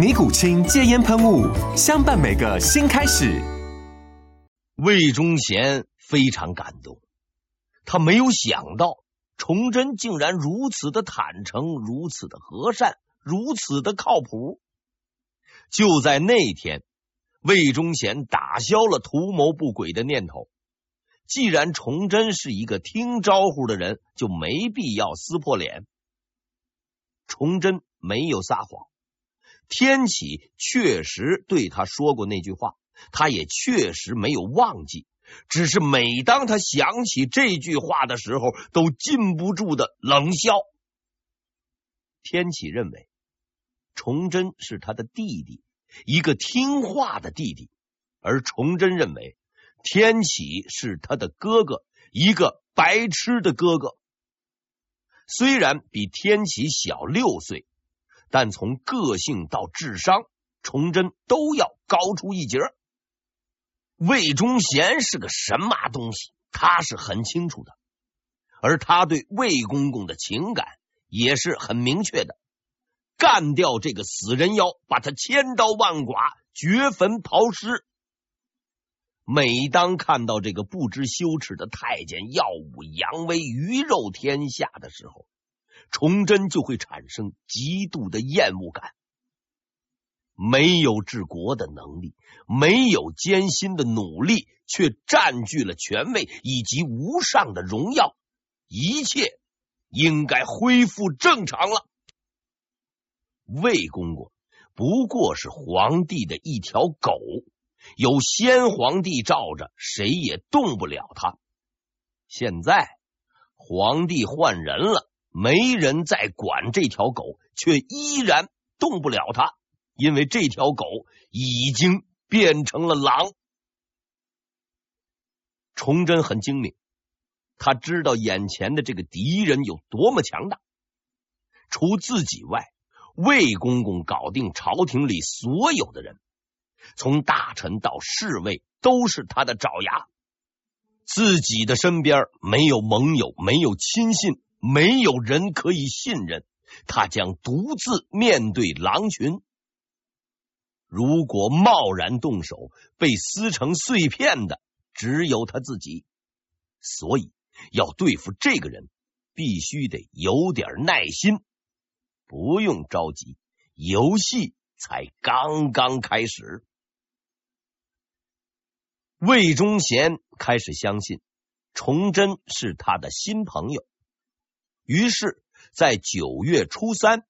尼古清戒烟喷雾，相伴每个新开始。魏忠贤非常感动，他没有想到崇祯竟然如此的坦诚，如此的和善，如此的靠谱。就在那天，魏忠贤打消了图谋不轨的念头。既然崇祯是一个听招呼的人，就没必要撕破脸。崇祯没有撒谎。天启确实对他说过那句话，他也确实没有忘记。只是每当他想起这句话的时候，都禁不住的冷笑。天启认为崇祯是他的弟弟，一个听话的弟弟；而崇祯认为天启是他的哥哥，一个白痴的哥哥。虽然比天启小六岁。但从个性到智商，崇祯都要高出一截。魏忠贤是个什么东西，他是很清楚的，而他对魏公公的情感也是很明确的。干掉这个死人妖，把他千刀万剐，掘坟刨尸。每当看到这个不知羞耻的太监耀武扬威、鱼肉天下的时候，崇祯就会产生极度的厌恶感，没有治国的能力，没有艰辛的努力，却占据了权位以及无上的荣耀，一切应该恢复正常了。魏公公不过是皇帝的一条狗，有先皇帝罩着，谁也动不了他。现在皇帝换人了。没人再管这条狗，却依然动不了它，因为这条狗已经变成了狼。崇祯很精明，他知道眼前的这个敌人有多么强大。除自己外，魏公公搞定朝廷里所有的人，从大臣到侍卫都是他的爪牙。自己的身边没有盟友，没有亲信。没有人可以信任，他将独自面对狼群。如果贸然动手，被撕成碎片的只有他自己。所以要对付这个人，必须得有点耐心。不用着急，游戏才刚刚开始。魏忠贤开始相信崇祯是他的新朋友。于是，在九月初三，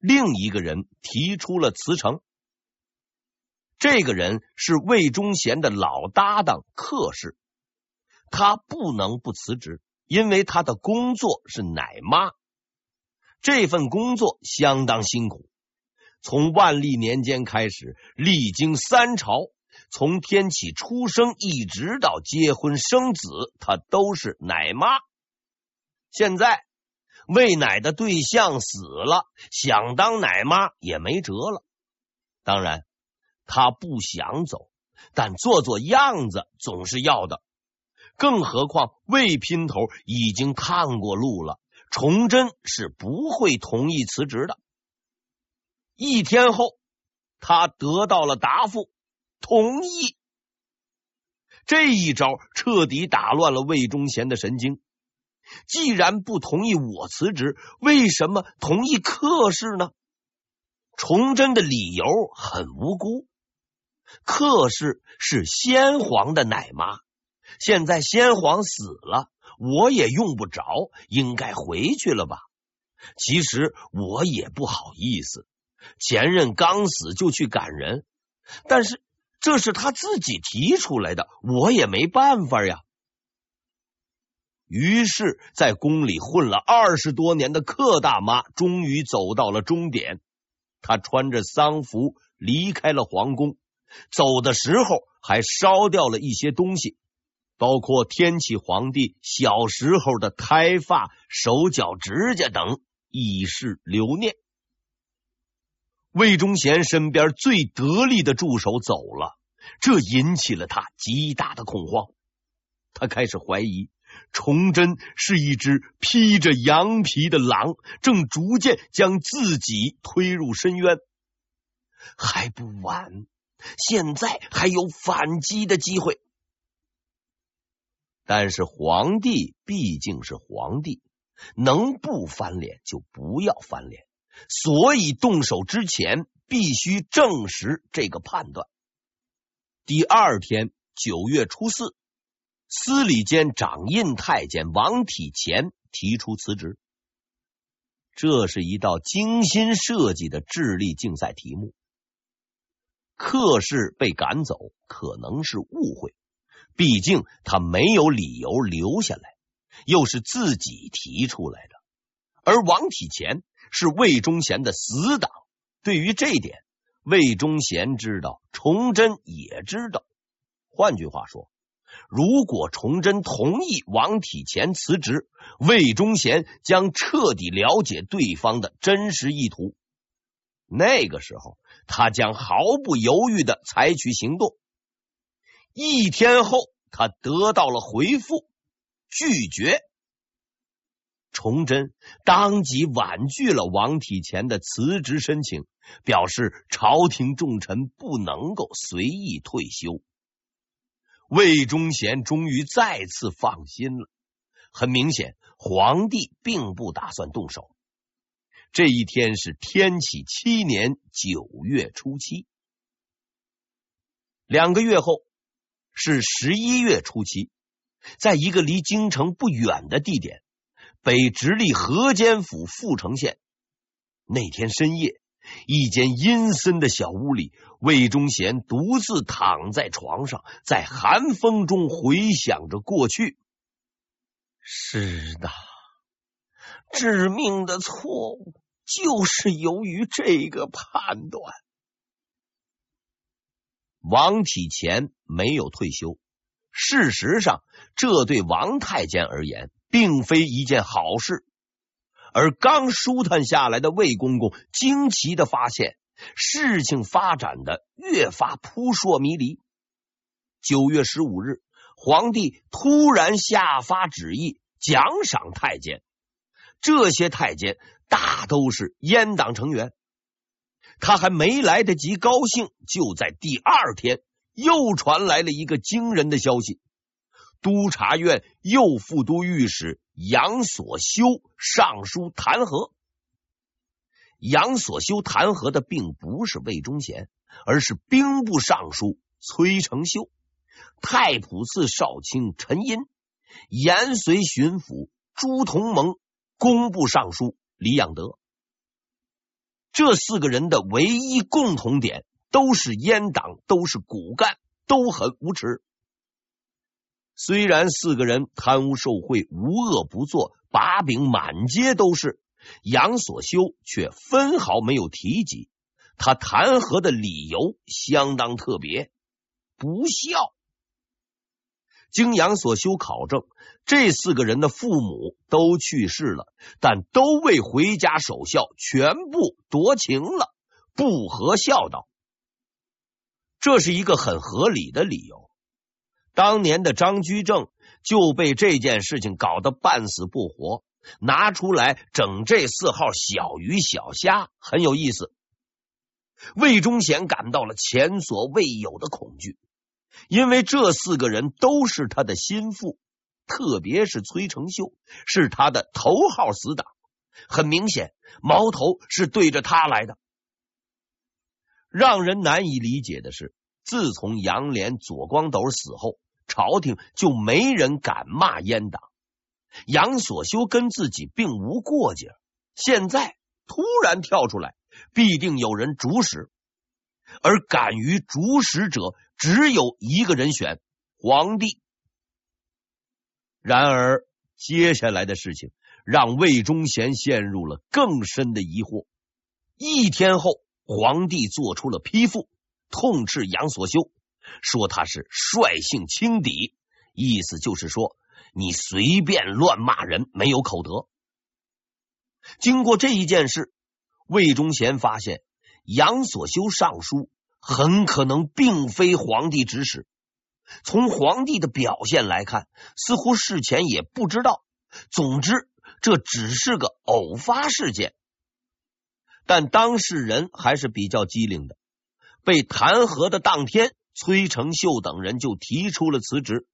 另一个人提出了辞呈。这个人是魏忠贤的老搭档客氏，他不能不辞职，因为他的工作是奶妈。这份工作相当辛苦，从万历年间开始，历经三朝，从天启出生一直到结婚生子，他都是奶妈。现在。喂奶的对象死了，想当奶妈也没辙了。当然，他不想走，但做做样子总是要的。更何况魏姘头已经探过路了，崇祯是不会同意辞职的。一天后，他得到了答复，同意。这一招彻底打乱了魏忠贤的神经。既然不同意我辞职，为什么同意客氏呢？崇祯的理由很无辜，客氏是先皇的奶妈，现在先皇死了，我也用不着，应该回去了吧？其实我也不好意思，前任刚死就去赶人，但是这是他自己提出来的，我也没办法呀。于是，在宫里混了二十多年的克大妈终于走到了终点。她穿着丧服离开了皇宫，走的时候还烧掉了一些东西，包括天启皇帝小时候的胎发、手脚指甲等，以示留念。魏忠贤身边最得力的助手走了，这引起了他极大的恐慌。他开始怀疑。崇祯是一只披着羊皮的狼，正逐渐将自己推入深渊。还不晚，现在还有反击的机会。但是皇帝毕竟是皇帝，能不翻脸就不要翻脸，所以动手之前必须证实这个判断。第二天，九月初四。司礼监掌印太监王体乾提出辞职，这是一道精心设计的智力竞赛题目。客氏被赶走可能是误会，毕竟他没有理由留下来，又是自己提出来的。而王体乾是魏忠贤的死党，对于这点，魏忠贤知道，崇祯也知道。换句话说。如果崇祯同意王体干辞职，魏忠贤将彻底了解对方的真实意图。那个时候，他将毫不犹豫的采取行动。一天后，他得到了回复，拒绝。崇祯当即婉拒了王体干的辞职申请，表示朝廷重臣不能够随意退休。魏忠贤终于再次放心了。很明显，皇帝并不打算动手。这一天是天启七年九月初七，两个月后是十一月初七，在一个离京城不远的地点——北直隶河间府阜城县，那天深夜。一间阴森的小屋里，魏忠贤独自躺在床上，在寒风中回想着过去。是的，致命的错误就是由于这个判断。王体乾没有退休，事实上，这对王太监而言，并非一件好事。而刚舒坦下来的魏公公惊奇的发现，事情发展的越发扑朔迷离。九月十五日，皇帝突然下发旨意奖赏太监，这些太监大都是阉党成员。他还没来得及高兴，就在第二天又传来了一个惊人的消息。督察院右副都御史杨所修上书弹劾。杨所修弹劾的并不是魏忠贤，而是兵部尚书崔成修、太仆寺少卿陈寅、延绥巡抚朱同蒙、工部尚书李养德。这四个人的唯一共同点都是阉党，都是骨干，都很无耻。虽然四个人贪污受贿、无恶不作、把柄满街都是，杨所修却分毫没有提及。他弹劾的理由相当特别，不孝。经杨所修考证，这四个人的父母都去世了，但都未回家守孝，全部夺情了，不合孝道。这是一个很合理的理由。当年的张居正就被这件事情搞得半死不活，拿出来整这四号小鱼小虾，很有意思。魏忠贤感到了前所未有的恐惧，因为这四个人都是他的心腹，特别是崔成秀是他的头号死党，很明显矛头是对着他来的。让人难以理解的是，自从杨连、左光斗死后。朝廷就没人敢骂阉党。杨所修跟自己并无过节，现在突然跳出来，必定有人主使。而敢于主使者，只有一个人选——皇帝。然而，接下来的事情让魏忠贤陷入了更深的疑惑。一天后，皇帝做出了批复，痛斥杨所修，说他是率性轻敌，意思就是说你随便乱骂人，没有口德。经过这一件事，魏忠贤发现杨所修上书很可能并非皇帝指使。从皇帝的表现来看，似乎事前也不知道。总之，这只是个偶发事件。但当事人还是比较机灵的。被弹劾的当天，崔成秀等人就提出了辞职，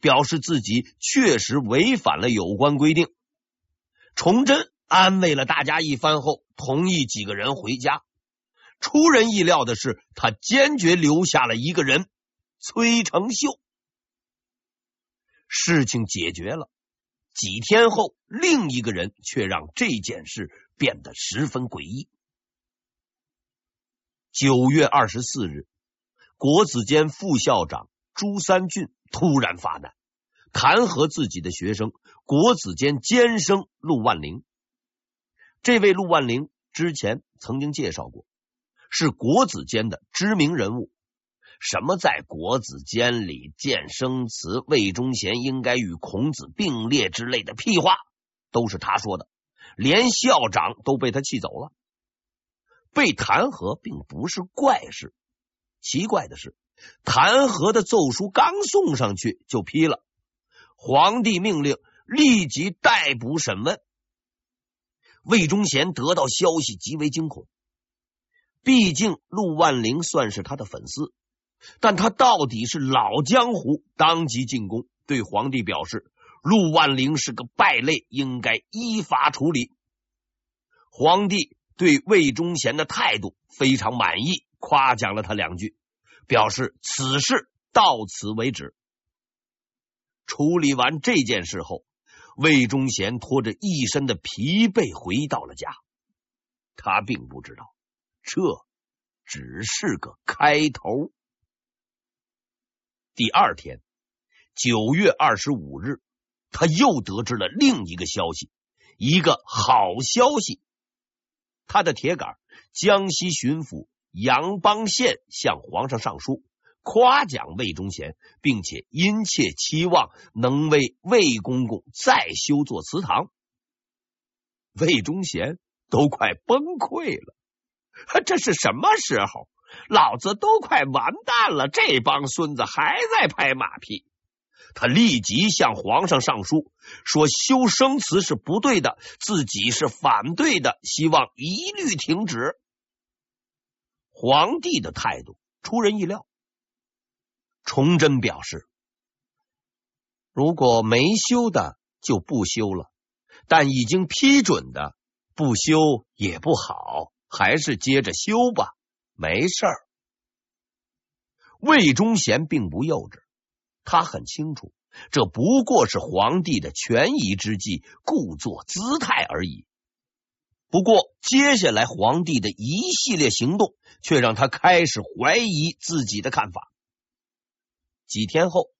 表示自己确实违反了有关规定。崇祯安慰了大家一番后，同意几个人回家。出人意料的是，他坚决留下了一个人——崔成秀。事情解决了。几天后，另一个人却让这件事变得十分诡异。九月二十四日，国子监副校长朱三俊突然发难，弹劾自己的学生国子监监生陆万龄。这位陆万龄之前曾经介绍过，是国子监的知名人物。什么在国子监里见生祠，魏忠贤应该与孔子并列之类的屁话，都是他说的，连校长都被他气走了。被弹劾并不是怪事，奇怪的是，弹劾的奏书刚送上去就批了，皇帝命令立即逮捕审问。魏忠贤得到消息极为惊恐，毕竟陆万龄算是他的粉丝。但他到底是老江湖，当即进宫，对皇帝表示陆万龄是个败类，应该依法处理。皇帝对魏忠贤的态度非常满意，夸奖了他两句，表示此事到此为止。处理完这件事后，魏忠贤拖着一身的疲惫回到了家。他并不知道，这只是个开头。第二天，九月二十五日，他又得知了另一个消息，一个好消息。他的铁杆江西巡抚杨邦宪向皇上上书，夸奖魏忠贤，并且殷切期望能为魏公公再修座祠堂。魏忠贤都快崩溃了，这是什么时候？老子都快完蛋了，这帮孙子还在拍马屁。他立即向皇上上书，说修生祠是不对的，自己是反对的，希望一律停止。皇帝的态度出人意料。崇祯表示，如果没修的就不修了，但已经批准的不修也不好，还是接着修吧。没事儿，魏忠贤并不幼稚，他很清楚，这不过是皇帝的权宜之计，故作姿态而已。不过，接下来皇帝的一系列行动，却让他开始怀疑自己的看法。几天后，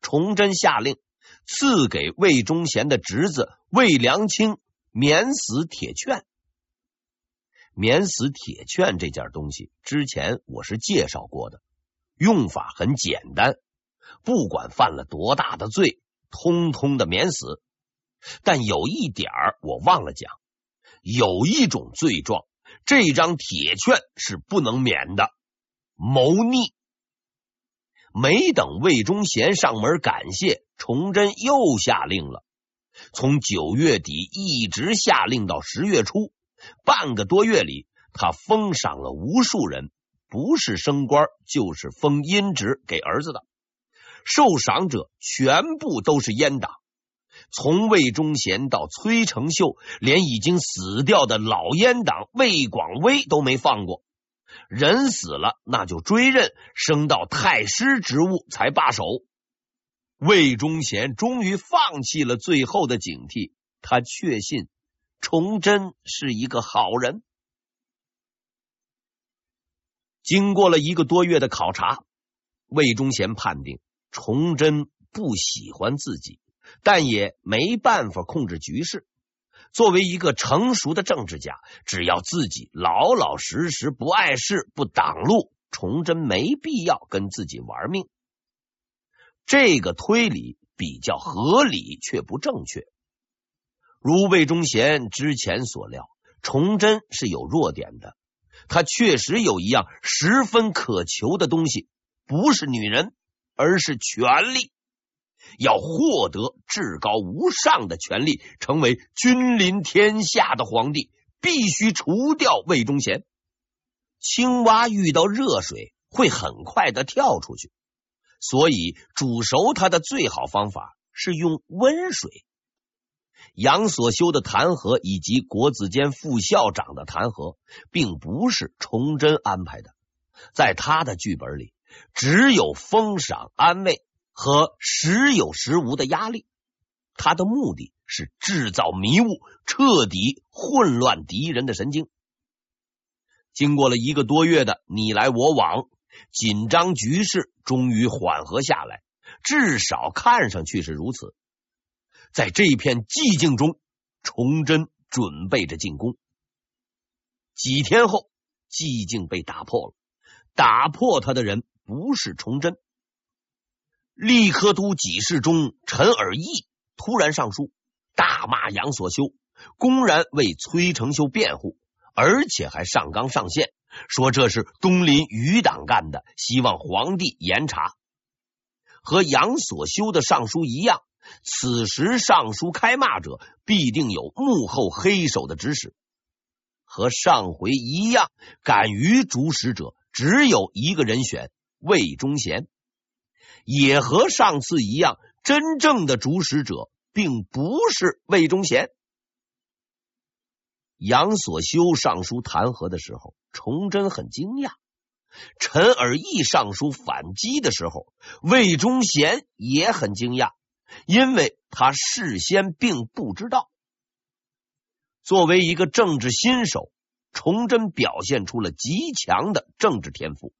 崇祯下令赐给魏忠贤的侄子魏良卿免死铁券。免死铁券这件东西，之前我是介绍过的，用法很简单，不管犯了多大的罪，通通的免死。但有一点我忘了讲，有一种罪状，这张铁券是不能免的，谋逆。没等魏忠贤上门感谢，崇祯又下令了，从九月底一直下令到十月初。半个多月里，他封赏了无数人，不是升官就是封阴职给儿子的。受赏者全部都是阉党，从魏忠贤到崔成秀，连已经死掉的老阉党魏广微都没放过。人死了，那就追认，升到太师职务才罢手。魏忠贤终于放弃了最后的警惕，他确信崇祯是一个好人。经过了一个多月的考察，魏忠贤判定崇祯不喜欢自己，但也没办法控制局势。作为一个成熟的政治家，只要自己老老实实，不碍事、不挡路，崇祯没必要跟自己玩命。这个推理比较合理，却不正确。如魏忠贤之前所料，崇祯是有弱点的。他确实有一样十分渴求的东西，不是女人，而是权力。要获得至高无上的权力，成为君临天下的皇帝，必须除掉魏忠贤。青蛙遇到热水会很快的跳出去，所以煮熟它的最好方法是用温水。杨所修的弹劾以及国子监副校长的弹劾，并不是崇祯安排的，在他的剧本里，只有封赏安慰。和时有时无的压力，他的目的是制造迷雾，彻底混乱敌人的神经。经过了一个多月的你来我往，紧张局势终于缓和下来，至少看上去是如此。在这片寂静中，崇祯准备着进攻。几天后，寂静被打破了，打破他的人不是崇祯。利科都给事中陈尔义突然上书，大骂杨所修，公然为崔成秀辩护，而且还上纲上线，说这是东林余党干的，希望皇帝严查。和杨所修的上书一样，此时上书开骂者必定有幕后黑手的指使。和上回一样，敢于主使者只有一个人选：魏忠贤。也和上次一样，真正的主使者并不是魏忠贤。杨所修上书弹劾的时候，崇祯很惊讶；陈尔义上书反击的时候，魏忠贤也很惊讶，因为他事先并不知道。作为一个政治新手，崇祯表现出了极强的政治天赋。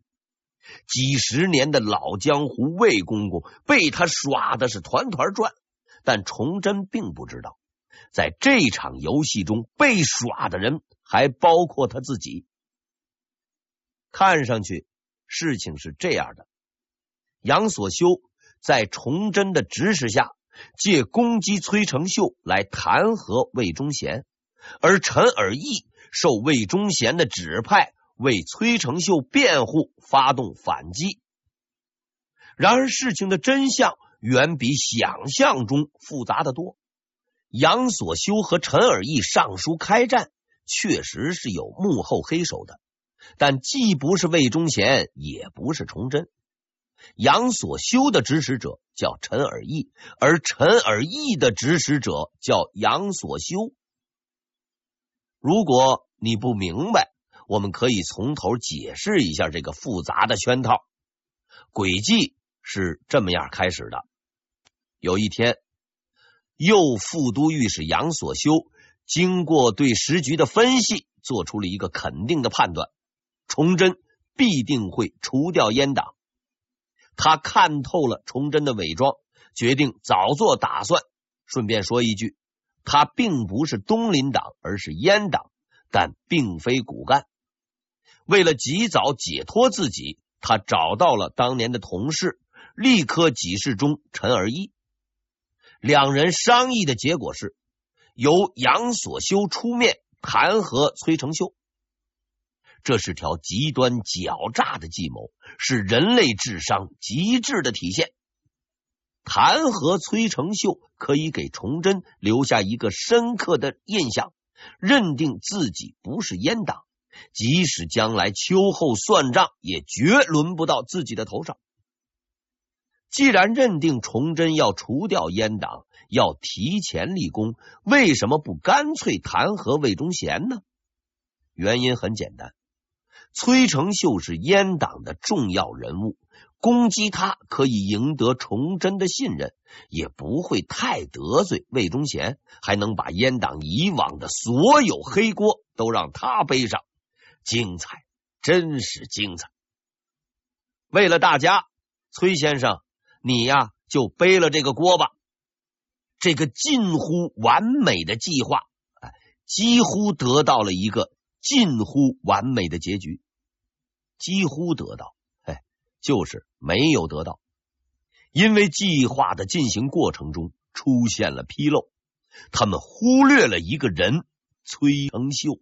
几十年的老江湖魏公公被他耍的是团团转，但崇祯并不知道，在这场游戏中被耍的人还包括他自己。看上去事情是这样的：杨所修在崇祯的指使下，借攻击崔成秀来弹劾魏忠贤，而陈尔义受魏忠贤的指派。为崔成秀辩护，发动反击。然而，事情的真相远比想象中复杂得多。杨所修和陈尔义上书开战，确实是有幕后黑手的，但既不是魏忠贤，也不是崇祯。杨所修的指使者叫陈尔义，而陈尔义的指使者叫杨所修。如果你不明白，我们可以从头解释一下这个复杂的圈套。诡计是这么样开始的：有一天，右副都御史杨所修经过对时局的分析，做出了一个肯定的判断：崇祯必定会除掉阉党。他看透了崇祯的伪装，决定早做打算。顺便说一句，他并不是东林党，而是阉党，但并非骨干。为了及早解脱自己，他找到了当年的同事吏科给事中陈尔一。两人商议的结果是，由杨所修出面弹劾崔成秀。这是条极端狡诈的计谋，是人类智商极致的体现。弹劾崔成秀可以给崇祯留下一个深刻的印象，认定自己不是阉党。即使将来秋后算账，也绝轮不到自己的头上。既然认定崇祯要除掉阉党，要提前立功，为什么不干脆弹劾魏忠贤呢？原因很简单，崔成秀是阉党的重要人物，攻击他可以赢得崇祯的信任，也不会太得罪魏忠贤，还能把阉党以往的所有黑锅都让他背上，精彩，真是精彩！为了大家，崔先生，你呀就背了这个锅吧。这个近乎完美的计划，哎，几乎得到了一个近乎完美的结局。几乎得到，哎，就是没有得到，因为计划的进行过程中出现了纰漏，他们忽略了一个人——崔成秀。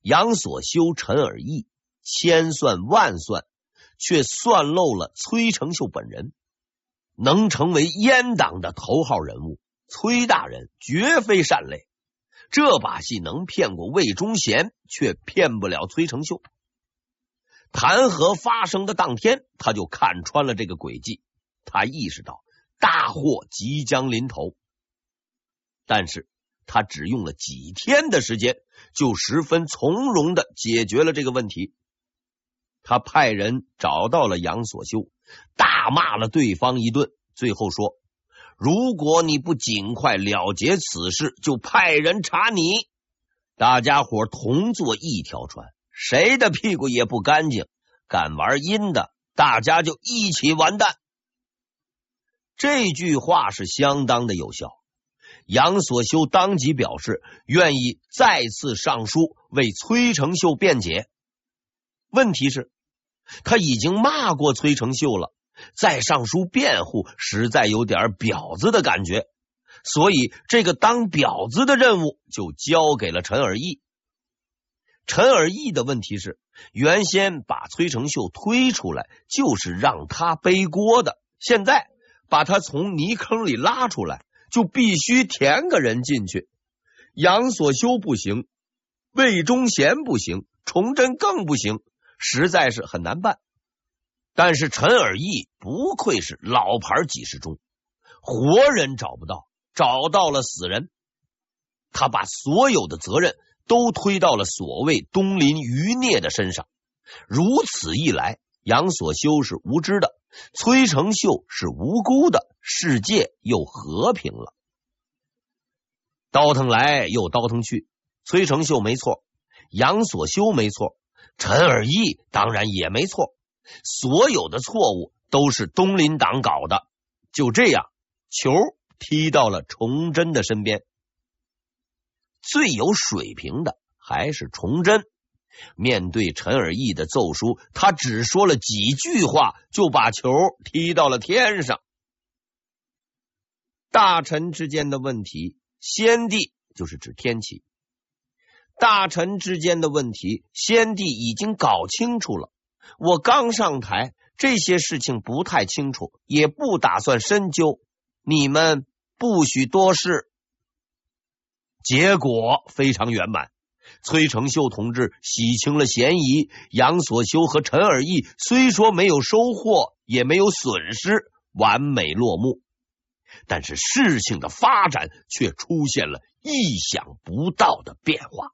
杨所修、陈尔义千算万算，却算漏了崔成秀本人。能成为阉党的头号人物，崔大人绝非善类。这把戏能骗过魏忠贤，却骗不了崔成秀。弹劾发生的当天，他就看穿了这个诡计。他意识到大祸即将临头，但是他只用了几天的时间，就十分从容的解决了这个问题。他派人找到了杨所修，大骂了对方一顿，最后说：“如果你不尽快了结此事，就派人查你。大家伙同坐一条船，谁的屁股也不干净。敢玩阴的，大家就一起完蛋。”这句话是相当的有效。杨所修当即表示愿意再次上书为崔成秀辩解。问题是。他已经骂过崔成秀了，再上书辩护，实在有点婊子的感觉，所以这个当婊子的任务就交给了陈尔义。陈尔义的问题是，原先把崔成秀推出来就是让他背锅的，现在把他从泥坑里拉出来，就必须填个人进去。杨所修不行，魏忠贤不行，崇祯更不行。实在是很难办，但是陈尔义不愧是老牌几十中，活人找不到，找到了死人。他把所有的责任都推到了所谓东林余孽的身上。如此一来，杨所修是无知的，崔成秀是无辜的，世界又和平了。倒腾来又倒腾去，崔成秀没错，杨所修没错。陈尔义当然也没错，所有的错误都是东林党搞的。就这样，球踢到了崇祯的身边。最有水平的还是崇祯。面对陈尔义的奏书，他只说了几句话，就把球踢到了天上。大臣之间的问题，先帝就是指天启。大臣之间的问题，先帝已经搞清楚了。我刚上台，这些事情不太清楚，也不打算深究。你们不许多事。结果非常圆满，崔成秀同志洗清了嫌疑，杨所修和陈尔义虽说没有收获，也没有损失，完美落幕。但是事情的发展却出现了意想不到的变化。